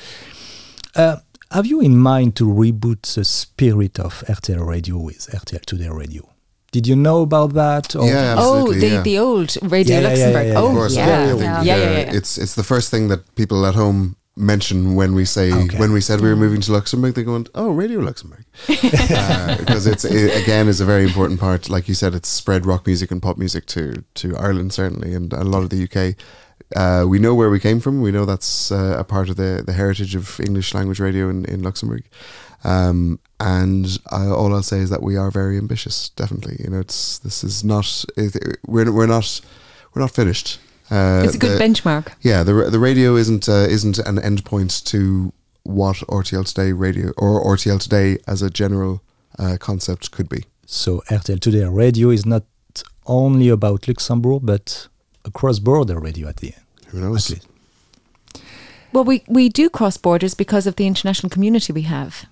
Uh, have you in mind to reboot the spirit of RTL Radio with RTL Today Radio? Did you know about that? or- Yeah, oh, the, yeah. the old Radio Yeah, yeah, yeah, Luxembourg. yeah, yeah. Oh, Of course, yeah. I Yeah, yeah, yeah, yeah. It's it's the first thing that people at home mention when we say Okay. when we said we were moving to Luxembourg. They go, "Oh, Radio Luxembourg," because it's it, again is a very important part. Like you said, it's spread rock music and pop music to to Ireland certainly, and a lot of the UK. Uh, we know where we came from. We know that's uh, a part of the, the heritage of English language radio in, in Luxembourg. Um, and I, all I'll say is that we are very ambitious. Definitely, you know, it's this is not it, we're we're not we're not finished. Uh, It's a good the- benchmark. yeah, the the radio isn't uh, isn't an endpoint to what RTL Today radio or RTL Today as a general uh, concept could be. So RTL Today Radio is not only about Luxembourg, but a cross-border radio at the end. Who knows? Well, we, we do cross borders because of the international community we have.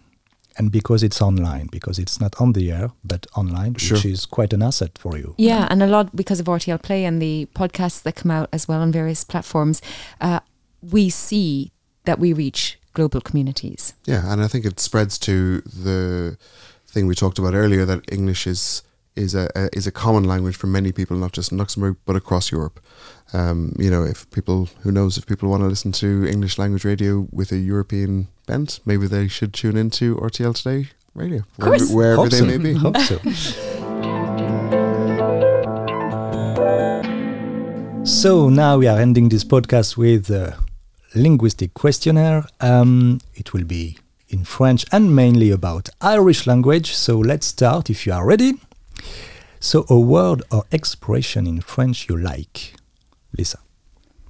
And because it's online, because it's not on the air, but online, Sure. which is quite an asset for you. Yeah, and a lot because of RTL Play and the podcasts that come out as well on various platforms. Uh, we see that we reach global communities. Yeah, and I think it spreads to the thing we talked about earlier that English is is a, a is a common language for many people, not just in Luxembourg but across Europe. Um, you know, if people who knows if people want to listen to English language radio with a European bent, maybe they should tune into RTL Today Radio, course. wherever, wherever Hope they so. may be. Hope so. So now we are ending this podcast with a linguistic questionnaire. Um, it will be in French and mainly about Irish language. So let's start if you are ready. So a word or expression in French you like. Lisa,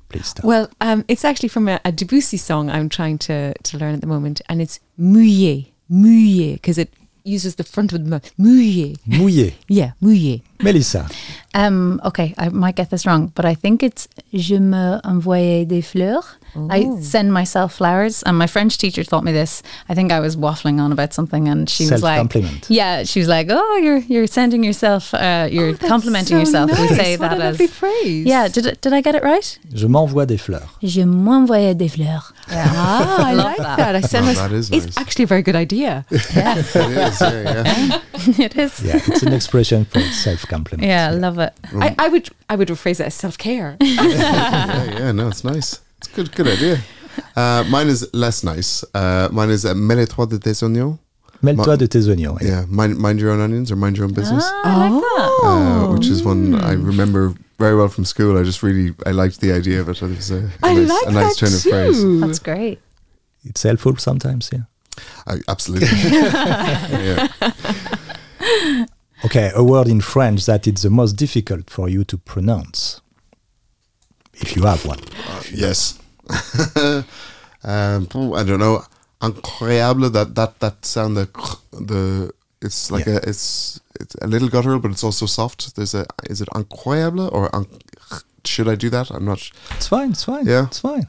please start. Well, um, it's actually from a, a Debussy song I'm trying to, to learn at the moment, and it's mouillé, mouillé, because it uses the front of the mouth. Mouillé. Mouillé. Yeah, mouillé. Melissa. Um, okay, I might get this wrong, but I think it's je me envoyais des fleurs. I send myself flowers, and my French teacher taught me this. I think I was waffling on about something, and she was like, "Yeah," she was like, "Oh, you're you're sending yourself, uh, you're Oh, complimenting so yourself." We say What that a as lovely phrase. yeah. Did I- did I get it right? Je m'envoie des fleurs. Je m'envoie des fleurs. Yeah. Ah, I Love like that. that. I send Oh, my- that is It's nice. actually a very good idea. yeah, it is, yeah, yeah. it is. Yeah, it's an expression for self-compliment. Yeah, I love it. I, I would I would rephrase it as self care. yeah, yeah, no, it's nice. It's a good, good idea. Uh, mine is less nice. Uh, mine is uh, mêle-toi de tes oignons. Mêle-toi de tes oignons. yeah. Yeah, mind, mind your own onions or mind your own business. Ah, I like that. uh, which is one I remember very well from school. I just really I liked the idea of it. It was a, a I nice, like a nice that turn of phrase. That's great. It's helpful sometimes, yeah. I, absolutely. yeah. Okay, a word in French that is the most difficult for you to pronounce. If you have one. Yes. um, I don't know. Incroyable. That that that sound the the it's like Yeah. a it's it's a little guttural, but it's also soft. There's a is it incroyable or inc- should I do that? I'm not. It's fine, it's fine. Yeah. It's fine.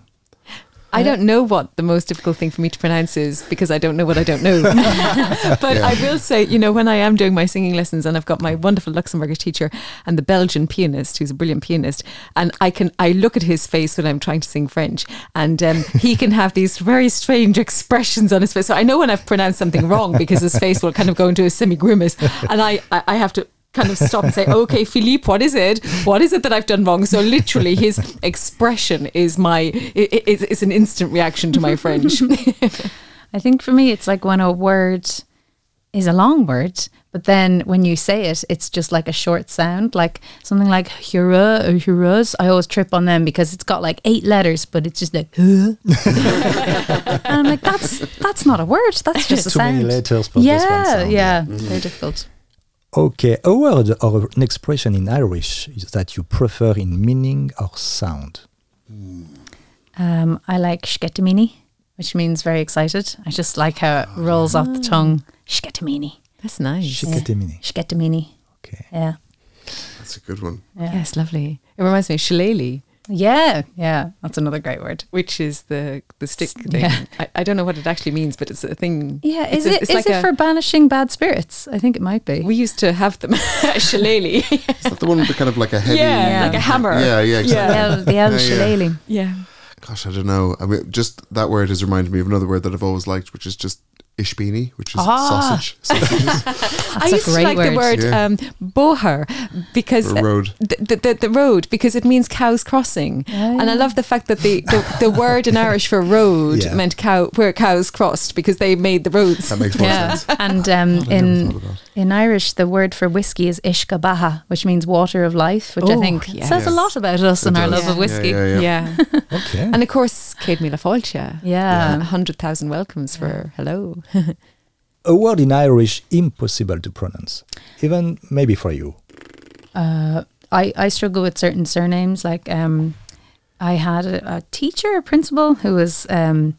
I don't know what the most difficult thing for me to pronounce is because I don't know what I don't know. but I will say, you know, when I am doing my singing lessons and I've got my wonderful Luxembourgish teacher and the Belgian pianist who's a brilliant pianist, and I can I look at his face when I'm trying to sing French, and um, he can have these very strange expressions on his face. So I know when I've pronounced something wrong because his face will kind of go into a semi grimace, and I, I I have to kind of stop and say, okay, Philippe, what is it? What is it that I've done wrong? So literally, his expression is my i- i- is, is an instant reaction to my French. I think for me, it's like when a word is a long word, but then when you say it, it's just like a short sound, like something like hura or huras. I always trip on them because it's got like eight letters, but it's just like huh. and I'm like, that's that's not a word. That's just a Too many sound. letters for yeah, just one sound. yeah, mm-hmm. very difficult. Okay, a word or an expression in Irish is that you prefer in meaning or sound. Um, I like shketamini, which means very excited. I just like how it rolls off the tongue. Shketamini, That's nice. Shiketemini. shketamini. Okay. Yeah, That's a good one. yeah. Yes, lovely. It reminds me of shillelagh, Yeah, yeah, that's another great word. which is the the stick thing. Yeah. I, I don't know what it actually means, but it's a thing. Yeah, It's is a- it it's is like it a- for banishing bad spirits? I think it might be. We used to have them at shillelagh. Is that the one with the kind of like a heavy? yeah, Yeah. like a hammer. Yeah, yeah, the exactly. El, the El Yeah, yeah. Shillelagh. Yeah. Gosh, I don't know. I mean, just that word has reminded me of another word that I've always liked, which is just ispíní, which is Ah. sausage. I I a used to great like the word. word Yeah. um, bóthar because Or road. the, the, the, the road because it means cows crossing, and I love the fact that the, the, the word in Irish for road Yeah. meant cow where cows crossed because they made the roads. That makes more Yeah, sense. and um, in in Irish, the word for whiskey is uisce beatha, which means water of life, which I Oh, think yes. says a lot about us It and our does. love of whiskey. Yeah, yeah, yeah. yeah. Okay. And of course, Céad Míle Fáilte. Yeah. A hundred thousand welcomes for hello. A word in Irish impossible to pronounce, even maybe for you. Uh, I, I struggle with certain surnames. Like um, I had a, a teacher, a principal, who was um,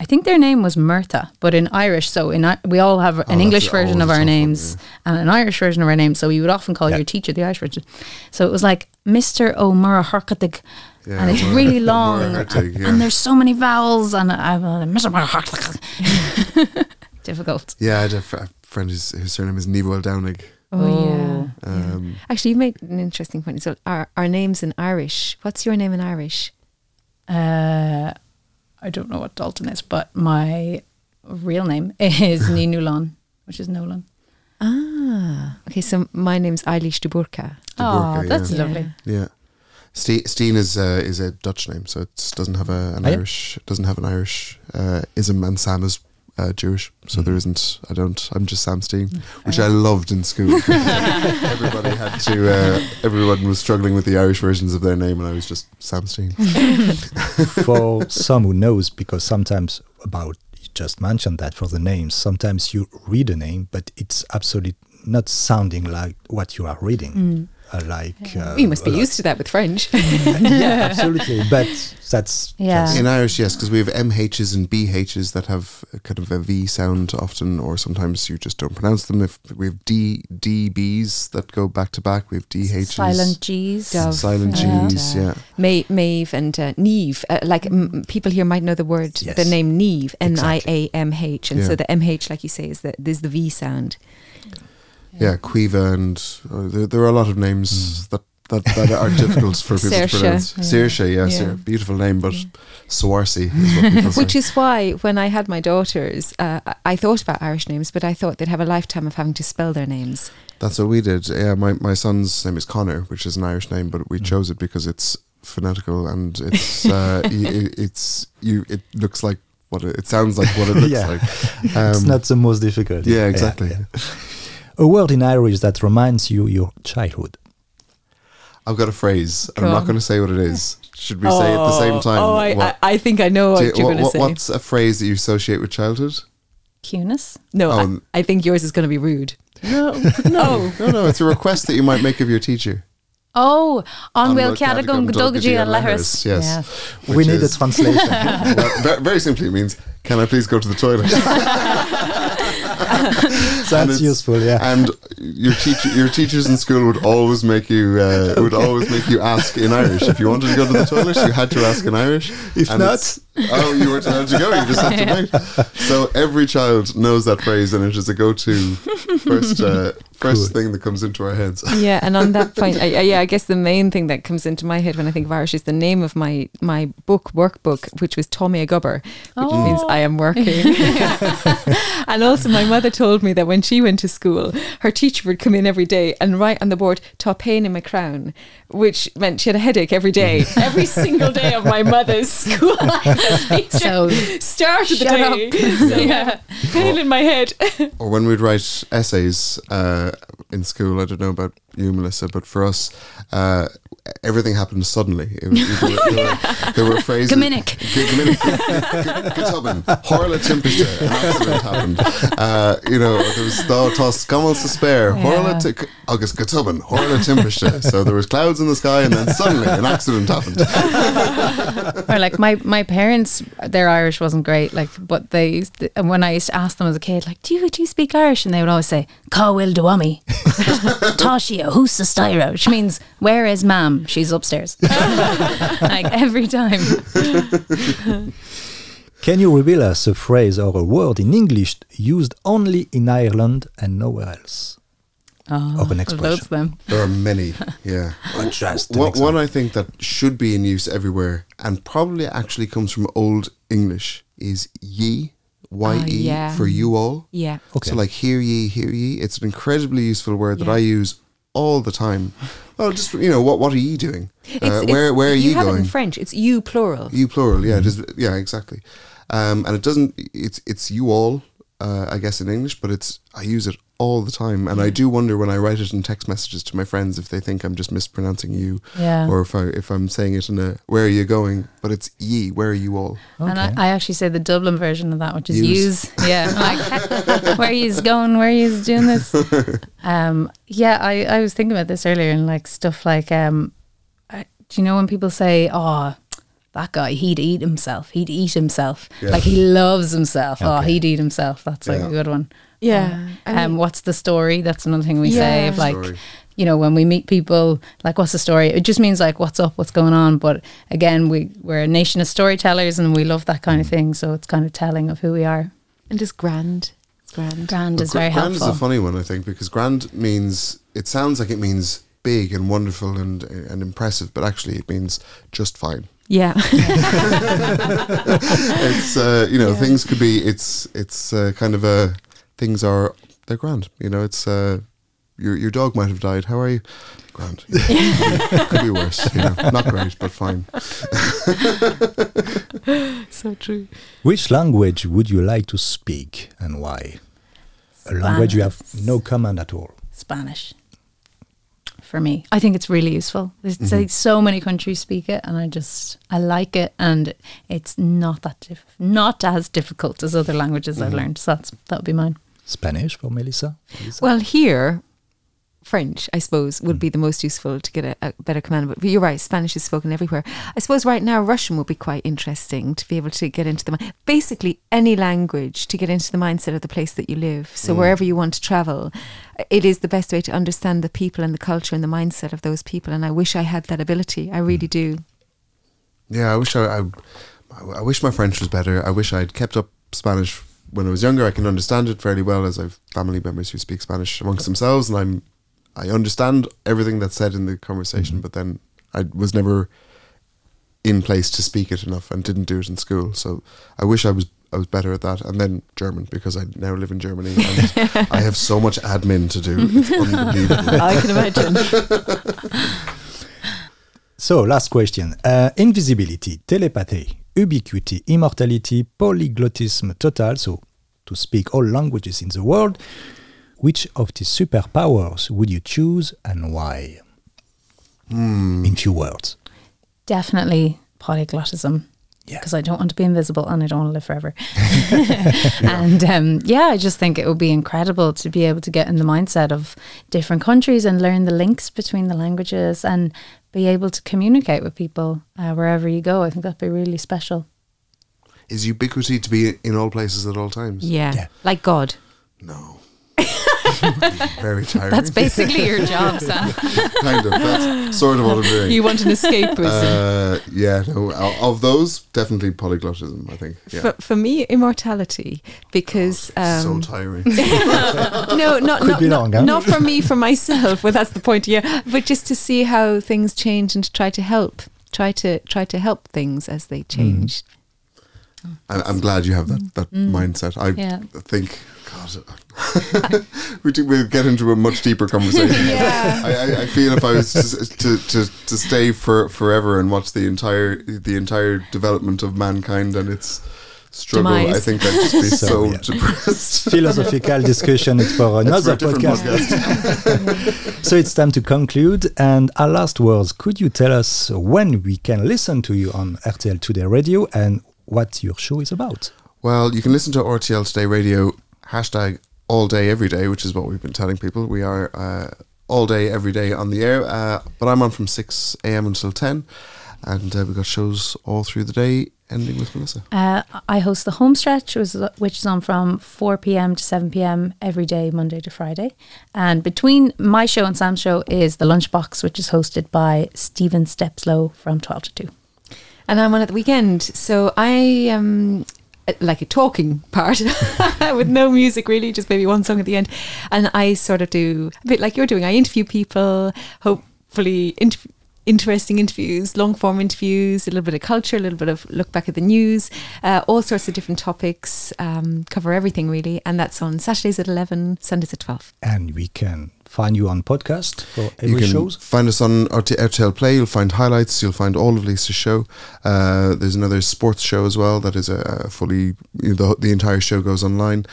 I think their name was Murtha, but in Irish. So in we all have an that's English version of our names and an Irish version of our names. So we would often call Yeah. your teacher the Irish version. So it was like Mister O'Mara Harkatig. Yeah, and it's Mura- really long, Hartig, yeah. and there's so many vowels, and I'm uh, Mr. Harkatig. Difficult. Yeah, I had a, fr- a friend whose, whose surname is Nevo Downig. Oh, yeah. Um, Actually, you made an interesting point. So, our, our names in Irish. What's your name in Irish? Uh, I don't know what Dalton is, but my real name is Ninulan, which is Nolan. Ah, Ah, okay. So my name's Eilish Duburka. Oh, that's yeah. lovely. Yeah. Ste- Steen is uh, is a Dutch name, so it doesn't have a, an Oh, yeah? Irish doesn't have an Irish uh, ism, and Sam is uh, Jewish, so there isn't. I don't. I'm just Sam Steen, which I loved in school. Everybody had to. Uh, everyone was struggling with the Irish versions of their name, and I was just Sam Steen. for some who knows, because sometimes about you just mentioned that for the names, sometimes you read a name, but it's absolutely not sounding like what you are reading. Uh, like uh, you must be used to that with French. yeah, absolutely. But that's Yeah. just- In Irish, yes, because we have MHs and BHs that have kind of a V sound often, or sometimes you just don't pronounce them. If we have D DBs that go back to back, we have DHs. Silent G's. Dove. Silent Yeah. G's, yeah. May, Maeve and uh, Neve. Uh, like m- people here might know the word, Yes. the name Neve, N I A M H. Exactly. A M H, and so the M H, like you say, is the is the V sound. Yeah, Caoimhe, and uh, there, there are a lot of names that, that, that are difficult for people Saoirse. to pronounce. Yeah. Saoirse, yes, Yeah. yeah. beautiful name, but Swarsi is what people say. Which is why when I had my daughters, uh, I- I thought about Irish names, but I thought they'd have a lifetime of having to spell their names. That's what we did. Yeah, my, my son's name is Connor, which is an Irish name, but we chose it because it's phonetical and it's uh, y- it, it's you. It looks like what it, it sounds like. What it looks Yeah. like. it's Um, not the most difficult. Yeah, exactly. yeah. A word in Irish that reminds you your childhood. I've got a phrase. and Go I'm not going to say what it is. Should we say it at the same oh, time? Oh, I, I, I think I know what you- you're what- going to what- say. What's a phrase that you associate with childhood? Cunis. no, Oh, I, um, I think yours is going to be rude. No, no, oh. no, no. It's a request that you might make of your teacher. Oh, on An Will bhfuil ceadagon Cadagon dulgadí Dulgadí and leithreas, yes. Yeah. we which need a translation. well, very simply, it means, "Can I please go to the toilet?" That's it's- useful. Yeah. and your teacher, your teachers in school would always make you uh, would always make you ask in Irish. If you wanted to go to the toilet, you had to ask in Irish. If And not- oh, you weren't allowed to go. You just had to wait. So every child knows that phrase, and it is a go-to first uh, first Cool. thing that comes into our heads. Yeah, and on that point, I, I, yeah, I guess the main thing that comes into my head when I think of Irish is the name of my my book workbook, which was Táim ag obair, which Oh. means I am working. and also, my mother told me that when she went to school, her teacher would come in every day and write on the board "Tá pian i mo cheann," which meant she had a headache every day, every single day of my mother's school life. So, started the day, so, yeah, pain in my head. Or when we'd write essays uh, in school, I don't know about you, Melissa, but for us, uh, everything happened suddenly. It was, there, were, there, were, there were phrases. Gutubin, Horla Timpiste, an accident happened. Uh, you know, there was Thá Tos Gamal to spare, Horla Yeah. August Gutubin, Horla Timpiste. So there was clouds in the sky, and then suddenly an accident happened. or like my my parents, their Irish wasn't great. Like, but they used to, and when I used to ask them as a kid, like, do you do you speak Irish? And they would always say, "Cá will duami, Tashia, who's the styro?" Which means, "Where is Ma'am? She's upstairs." like every time. Can you reveal us a phrase or a word in English used only in Ireland and nowhere else? Oh, Of an expression. Of them. There are many, yeah. Just One, one. I think that should be in use everywhere and probably actually comes from Old English is ye, Y E, Ah, yeah. for you all. Yeah. Okay. So, like, hear ye, hear ye. It's an incredibly useful word that I use all the time. Well, just, you know, what what are you doing? It's, Uh, it's- where where are you ye have it going? in French. It's you plural. You plural, yeah, it is, yeah, exactly. Um, and it doesn't. It's it's you all, uh, I guess in English, but it's I use it all the time, and I do wonder when I write it in text messages to my friends if they think I'm just mispronouncing you, Yeah. or if I if I'm saying it in a where are you going, but it's ye. Where are you all? And I, I actually say the Dublin version of that, which is Use. use. Yeah. Like, where he's going, where he's doing this. Um, yeah, I, I was thinking about this earlier and like stuff like, um, I, do you know when people say, oh, that guy, he'd eat himself. He'd eat himself. Yeah. Like he loves himself. Oh, he'd eat himself. That's like Yeah. a good one. Yeah. I Um, what's the story? That's another thing we say. Of like, Story. you know, when we meet people, like, what's the story? It just means like, what's up, what's going on. But again, we we're a nation of storytellers, and we love that kind of thing. So it's kind of telling of who we are. And just grand. It's grand. Grand But is gra- very grand helpful. is a funny one, I think, because grand means it sounds like it means big and wonderful and and impressive, but actually it means just fine. Yeah. it's uh, you know Yeah. things could be it's it's uh, kind of a things are they're grand you know it's uh, your your dog might have died. How are you? Grand. Could be worse. You know, not great, but fine. So true. Which language would you like to speak and why? A language you have no command at all. Spanish. For me, I think it's really useful. There's Mm-hmm. like so many countries speak it, and I just I like it, and it's not that diff- not as difficult as other languages Mm-hmm. I've learned. So that's that would be mine. Spanish for Melissa? Melissa? Well, here, French, I suppose, would be hmm. the most useful to get a, a better command. But you're right, Spanish is spoken everywhere. I suppose right now Russian would be quite interesting to be able to get into the mi- basically any language to get into the mindset of the place that you live. So wherever you want to travel, uh, it is the best way to understand the people and the culture and the mindset of those people. And I wish I had that ability. I really hmm. do. Yeah, I wish I, I, I wish my French was better. I wish I'd kept up Spanish when I was younger. I can understand it fairly well as I've family members who speak Spanish amongst themselves, and I'm I understand everything that's said in the conversation. But then I was never in place to speak it enough, and didn't do it in school. So I wish I was I was better at that. And then German because I now live in Germany and I have so much admin to do. It's unbelievable. I can imagine. So, last question. Uh, invisibility, telepathy, ubiquity, immortality, polyglottism total, so to speak all languages in the world. Which of these superpowers would you choose and why? In few words. Definitely polyglottism. Yeah. Because I don't want to be invisible and I don't want to live forever. and um, yeah, I just think it would be incredible to be able to get in the mindset of different countries and learn the links between the languages and be able to communicate with people uh, wherever you go. I think that'd be really special. Is ubiquity to be in all places at all times? Yeah. Yeah. Like God. No. Very tiring. That's basically your job, Sam. kind of. That's sort of what I'm doing. You want an escapism. uh, yeah, no. Of those, definitely polyglottism. I think. Yeah. For, for me, immortality, because um, so tiring. no, not Could not, be not, long, huh? not for me, for myself. Well, that's the point. Yeah, but just to see how things change and to try to help, try to try to help things as they change. I, I'm glad you have that that mindset. I Yeah. think. God, we do, we'll get into a much deeper conversation. Yeah. I, I, I feel if I was to, to, to, to stay for forever and watch the entire the entire development of mankind and its struggle, I think I'd just be So, so yeah. depressed. Philosophical discussion, it's for That's for another a different podcast. so it's time to conclude. And our last words, could you tell us when we can listen to you on RTL Today Radio and what your show is about? Well, you can listen to RTL Today Radio hashtag all day every day, which is what we've been telling people. We are uh, all day every day on the air, uh, but I'm on from six a.m. until ten, and uh, we've got shows all through the day, ending with Melissa. Uh, I host the home stretch, which is, on from 4 p.m. to 7 p.m. every day, Monday to Friday. And between my show and Sam's show is the lunchbox, which is hosted by Stephen Stepslow from 12 to 2. And I'm on at the weekend, so I am uh, like a talking part with no music really, just maybe one song at the end. And I sort of do a bit like you're doing. I interview people, hopefully inter- interesting interviews, long form interviews, a little bit of culture, a little bit of look back at the news, uh, all sorts of different topics, um, cover everything really. And that's on Saturdays at 11, Sundays at 12. And we can find you on podcast for You can shows. find us on RT- RTL Play. You'll find highlights. You'll find all of Lisa's show. Uh, there's another sports show as well that is a, a fully you know, the the entire show goes online,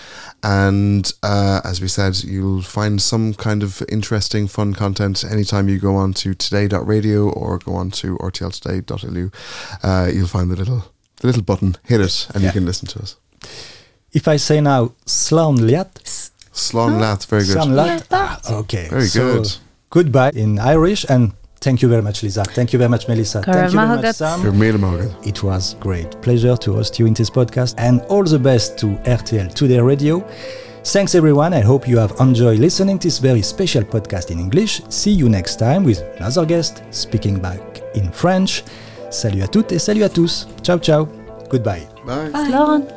and uh, as we said, you'll find some kind of interesting, fun content anytime you go on to today.radio or go on to rtltoday.lu. Uh, you'll find the little the little button. Hit it, and Yeah. you can listen to us. If I say now Slán leat, Slán leat, very good. Slan Yeah, Liat, that. ah, okay. Very So, good. Goodbye in Irish and thank you very much, Lisa. Thank you very much, Melissa. Thank you very much, Mahagat. Sam. You're made of Morgan. It was great pleasure to host you in this podcast and all the best to RTL Today Radio. Thanks everyone. I hope you have enjoyed listening to this very special podcast in English. See you next time with another guest speaking back in French. Salut à toutes et salut à tous. Ciao ciao. Goodbye. Bye. Slán.